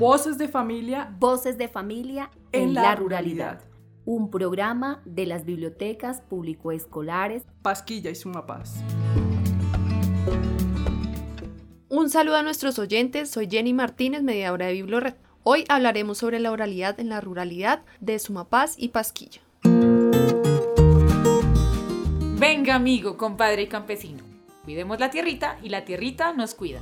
Voces de familia. Voces de familia en, la, ruralidad. Un programa de las bibliotecas público-escolares Pasquilla y Sumapaz. Un saludo a nuestros oyentes, soy Jenny Martínez, mediadora de Biblored. Hoy hablaremos sobre la oralidad en la ruralidad de Sumapaz y Pasquilla. Venga amigo, compadre y campesino, cuidemos la tierrita y la tierrita nos cuida.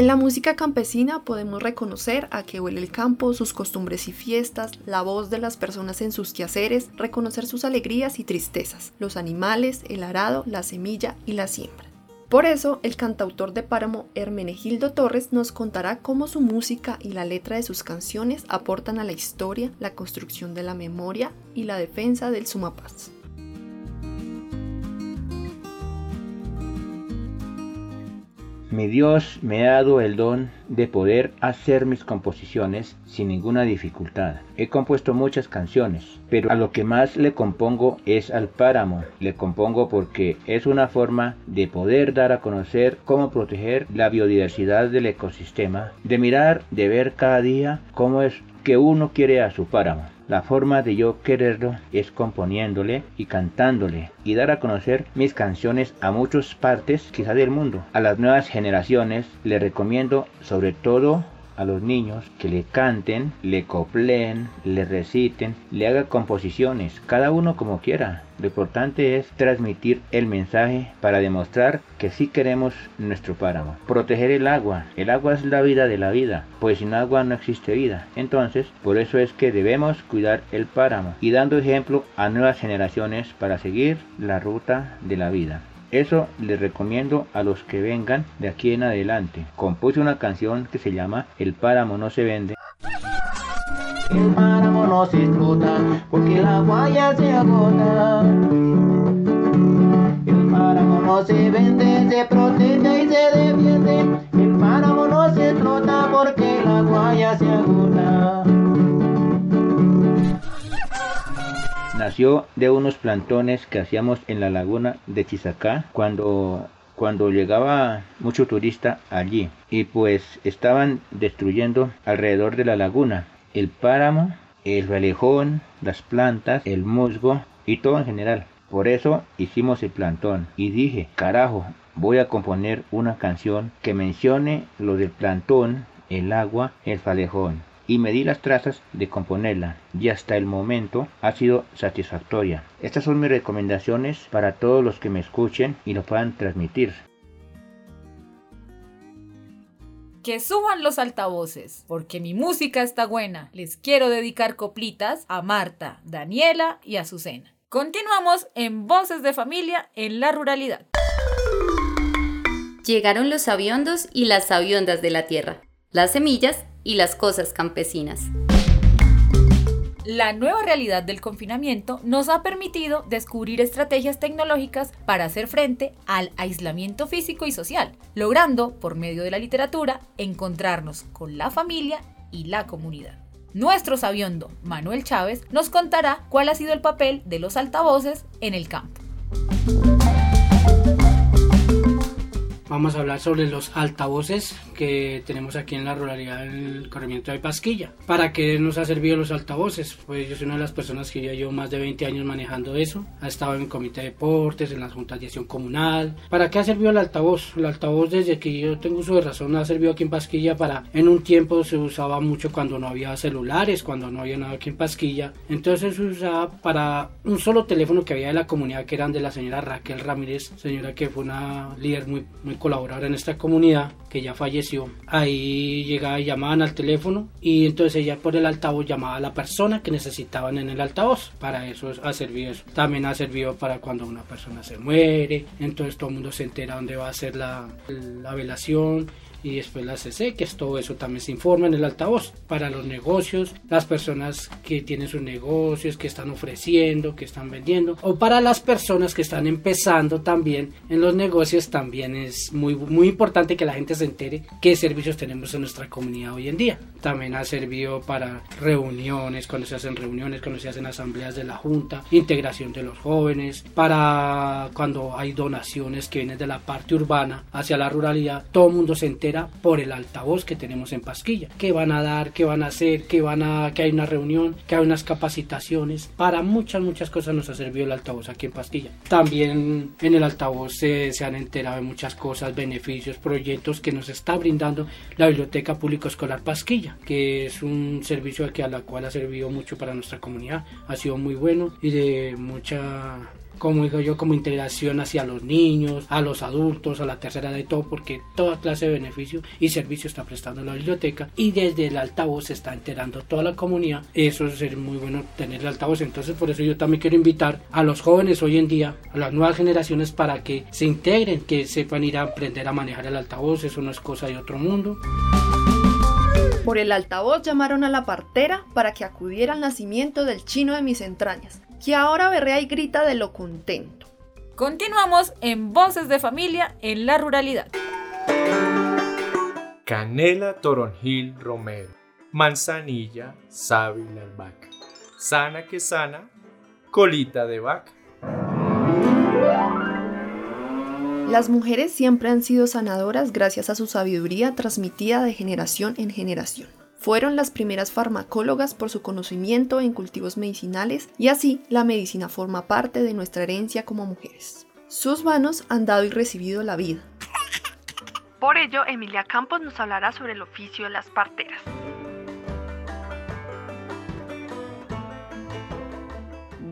En la música campesina podemos reconocer a que huele el campo, sus costumbres y fiestas, la voz de las personas en sus quehaceres, reconocer sus alegrías y tristezas, los animales, el arado, la semilla y la siembra. Por eso, el cantautor de páramo Hermenegildo Torres nos contará cómo su música y la letra de sus canciones aportan a la historia, la construcción de la memoria y la defensa del Sumapaz. Mi Dios me ha dado el don de poder hacer mis composiciones sin ninguna dificultad. He compuesto muchas canciones, pero a lo que más le compongo es al páramo. Le compongo porque es una forma de poder dar a conocer cómo proteger la biodiversidad del ecosistema, de mirar, de ver cada día cómo es que uno quiere a su páramo. La forma de yo quererlo es componiéndole y cantándole y dar a conocer mis canciones a muchas partes quizá del mundo. A las nuevas generaciones le recomiendo sobre todo a los niños que le canten, le copleen, le reciten, le haga composiciones, cada uno como quiera. Lo importante es transmitir el mensaje para demostrar que sí queremos nuestro páramo. Proteger el agua. El agua es la vida de la vida, pues sin agua no existe vida. Entonces, por eso es que debemos cuidar el páramo y dando ejemplo a nuevas generaciones para seguir la ruta de la vida. Eso les recomiendo a los que vengan de aquí en adelante. Compuse una canción que se llama El páramo no se vende. El páramo no se disfruta porque el agua ya se agota. El páramo no se vende, se protege y se defiende. El páramo no se explota porque el agua ya se agota. De unos plantones que hacíamos en la laguna de Chizacá cuando cuando llegaba mucho turista allí. Y pues estaban destruyendo alrededor de la laguna el páramo, el relejón, las plantas, el musgo y todo en general. Por eso hicimos el plantón. Y dije, carajo, voy a componer una canción que mencione lo del plantón, el agua, el falejón y me di las trazas de componerla y hasta el momento ha sido satisfactoria. Estas son mis recomendaciones para todos los que me escuchen y lo puedan transmitir. Que suban los altavoces, porque mi música está buena. Les quiero dedicar coplitas a Marta, Daniela y Azucena. Continuamos en Voces de Familia en la Ruralidad. Llegaron los aviondos y las aviondas de la tierra, las semillas y las cosas campesinas. La nueva realidad del confinamiento nos ha permitido descubrir estrategias tecnológicas para hacer frente al aislamiento físico y social, logrando, por medio de la literatura, encontrarnos con la familia y la comunidad. Nuestro sabiondo, Manuel Chávez, nos contará cuál ha sido el papel de los altavoces en el campo. Vamos a hablar sobre los altavoces que tenemos aquí en la ruralidad del corrimiento de Pasquilla. ¿Para qué nos ha servido los altavoces? Pues yo soy una de las personas que ya llevo más de 20 años manejando eso. Ha estado en el comité de deportes, en las juntas de acción comunal. ¿Para qué ha servido el altavoz? El altavoz desde que yo tengo uso de razón ha servido aquí en Pasquilla para... En un tiempo se usaba mucho cuando no había celulares, cuando no había nada aquí en Pasquilla. Entonces se usaba para un solo teléfono que había de la comunidad que eran de la señora Raquel Ramírez, señora que fue una líder muy, muy colaborar en esta comunidad que ya falleció. Ahí llegaba y llamaban al teléfono y entonces ella por el altavoz llamaba a la persona que necesitaban en el altavoz. Para eso ha servido eso. También ha servido para cuando una persona se muere, entonces todo el mundo se entera dónde va a ser la, la velación y después la CC, que es todo eso también se informa en el altavoz para los negocios, las personas que tienen sus negocios, que están ofreciendo, que están vendiendo, o para las personas que están empezando también en los negocios, también es muy, muy importante que la gente se entere qué servicios tenemos en nuestra comunidad hoy en día. También ha servido para reuniones, cuando se hacen reuniones, cuando se hacen asambleas de la Junta, integración de los jóvenes, para cuando hay donaciones que vienen de la parte urbana hacia la ruralidad, todo el mundo se entera por el altavoz que tenemos en Pasquilla. ¿Qué van a dar? ¿Qué van a hacer? ¿Qué van a que hay una reunión? ¿Que hay unas capacitaciones? Para muchas muchas cosas nos ha servido el altavoz aquí en Pasquilla. También en el altavoz se, se han enterado de muchas cosas, beneficios, proyectos que nos está brindando la Biblioteca Público Escolar Pasquilla, que es un servicio que a la cual ha servido mucho para nuestra comunidad. Ha sido muy bueno y de mucha como digo yo, como integración hacia los niños, a los adultos, a la tercera y todo, porque toda clase de beneficio y servicio está prestando la biblioteca y desde el altavoz se está enterando toda la comunidad. Eso es muy bueno tener el altavoz, entonces por eso yo también quiero invitar a los jóvenes hoy en día, a las nuevas generaciones, para que se integren, que sepan ir a aprender a manejar el altavoz, eso no es cosa de otro mundo. Por el altavoz llamaron a la partera para que acudiera al nacimiento del chino de mis entrañas, que ahora berrea y grita de lo contento. Continuamos en Voces de Familia en la Ruralidad. Canela, toronjil, romero, manzanilla, sábila, albahaca, sana que sana, colita de vaca. Las mujeres siempre han sido sanadoras gracias a su sabiduría transmitida de generación en generación. Fueron las primeras farmacólogas por su conocimiento en cultivos medicinales y así la medicina forma parte de nuestra herencia como mujeres. Sus manos han dado y recibido la vida. Por ello, Emilia Campos nos hablará sobre el oficio de las parteras.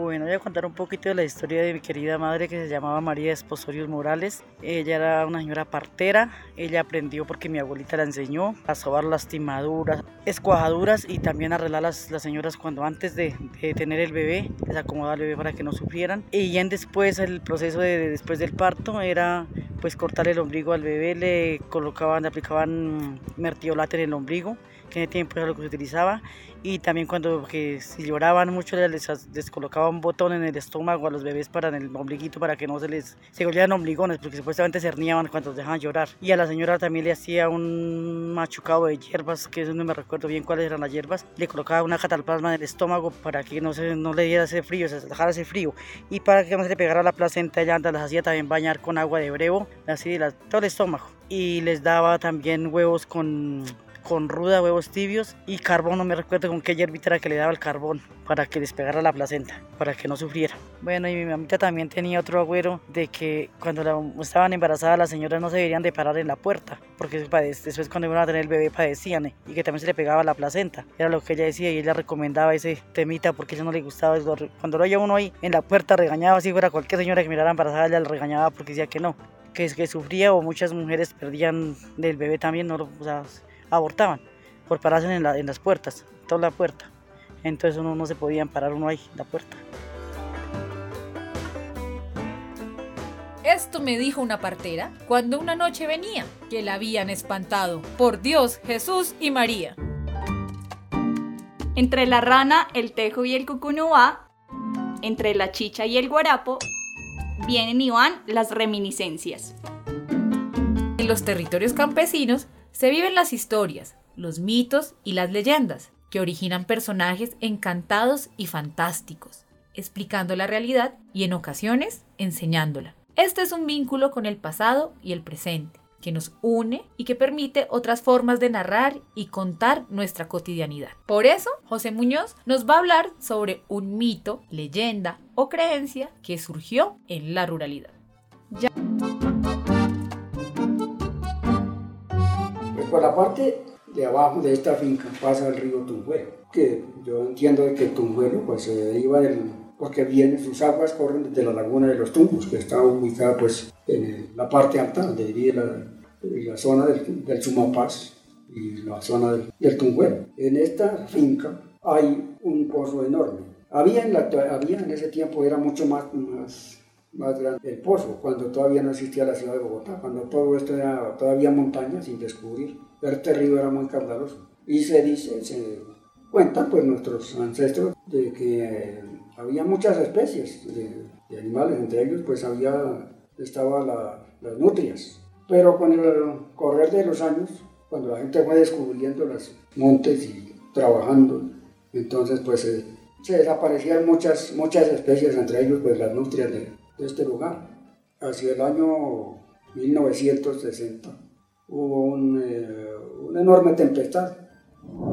Bueno, voy a contar un poquito de la historia de mi querida madre que se llamaba María Esposorios Morales. Ella era una señora partera. Ella aprendió porque mi abuelita la enseñó a sobar lastimaduras, escuajaduras y también arreglar las, las señoras cuando antes de, tener el bebé, les acomodaba el bebé para que no sufrieran. Y ya después, el proceso de, después del parto era pues cortar el ombligo al bebé, le colocaban, le aplicaban mertiolate en el ombligo que en tiempo era lo que se utilizaba, y también cuando que si lloraban mucho les, les colocaban un botón en el estómago a los bebés para en el ombliguito para que no se les se golpearan ombligones porque supuestamente se herniaban cuando dejaban llorar. Y a la señora también le hacía un machucado de hierbas que no me recuerdo bien cuáles eran las hierbas. Le colocaba una catalplasma en el estómago para que no se no le diera ese frío se dejara ese frío. Y para que no se le pegara la placenta ella las hacía también bañar con agua de brevo así la, todo el estómago. Y les daba también huevos con con ruda, huevos tibios y carbón, no me recuerdo con qué hierbita era que le daba el carbón para que despegara la placenta, para que no sufriera. Bueno, y mi mamita también tenía otro agüero de que cuando la, estaban embarazadas las señoras no se deberían de parar en la puerta, porque después cuando iban a tener el bebé padecían ¿eh? y que también se le pegaba la placenta. Era lo que ella decía y ella recomendaba ese temita porque a ella no le gustaba. Cuando lo oía uno ahí en la puerta regañaba, si fuera cualquier señora que mirara embarazada, ella le regañaba porque decía que no, que, que sufría o muchas mujeres perdían del bebé también, no, o sea, abortaban por pararse en, la, en, las puertas, toda la puerta. Entonces uno no se podía parar uno ahí, la puerta. Esto me dijo una partera cuando una noche venía, que la habían espantado por Dios, Jesús y María. Entre la rana, el tejo y el cucunuá, entre la chicha y el guarapo, vienen y van las reminiscencias. En los territorios campesinos se viven las historias, los mitos y las leyendas, que originan personajes encantados y fantásticos, explicando la realidad y en ocasiones enseñándola. Este es un vínculo con el pasado y el presente, que nos une y que permite otras formas de narrar y contar nuestra cotidianidad. Por eso, José Muñoz nos va a hablar sobre un mito, leyenda o creencia que surgió en la ruralidad. Ya. Por la parte de abajo de esta finca pasa el río Tunjuelo, que yo entiendo que el Tunjuelo pues, se deriva del, porque viene, sus aguas corren desde la laguna de los Tumbos, que está ubicada pues, en la parte alta, donde diría la, la zona del, del Sumapaz y la zona del, del. En esta finca hay un pozo enorme. Había en, la, había en ese tiempo, era mucho más, más más grande el pozo, cuando todavía no existía la ciudad de Bogotá, cuando todo esto era todavía montaña sin descubrir. Este río era muy caudaloso. Y se dice, se cuentan pues nuestros ancestros de que eh, había muchas especies de, de, animales, entre ellos pues había, estaba la, las nutrias. Pero con el correr de los años, cuando la gente fue descubriendo los montes y trabajando, entonces pues eh, se desaparecían muchas, muchas especies, entre ellos pues las nutrias de, de este lugar. Hacia el año 1960 hubo un una enorme tempestad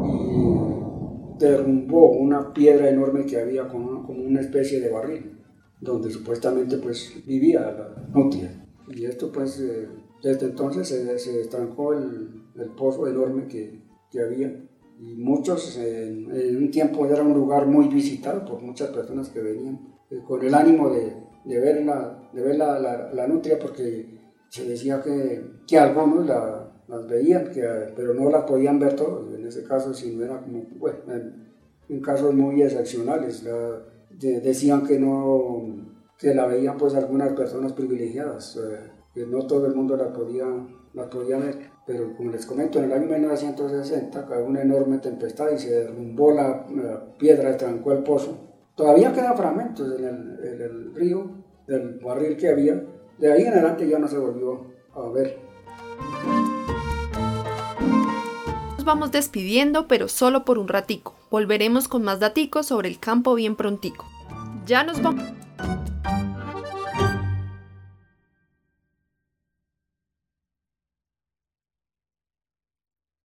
y derrumbó una piedra enorme que había como, como una especie de barril, donde supuestamente pues vivía la nutria. Y esto pues eh, desde entonces se, se estancó el, el, pozo enorme que, que había. Y muchos, en, en, un tiempo era un lugar muy visitado por muchas personas que venían eh, con el ánimo de, de ver, la, de ver la, la, nutria, porque se decía que, que algunos la, las veían, que, pero no las podían ver todos. En ese caso, si no era como, bueno, en, casos muy excepcionales, decían que no, que la veían pues algunas personas privilegiadas. Eh, que no todo el mundo la podía, la podía ver. Pero como les comento, en el año 1960 cayó una enorme tempestad y se derrumbó la, la piedra, trancó el pozo. Todavía quedan fragmentos en el, en el, río, del barril que había. De ahí en adelante ya no se volvió a ver. Nos vamos despidiendo, pero solo por un ratico. Volveremos con más daticos sobre el campo bien prontico. Ya nos vamos.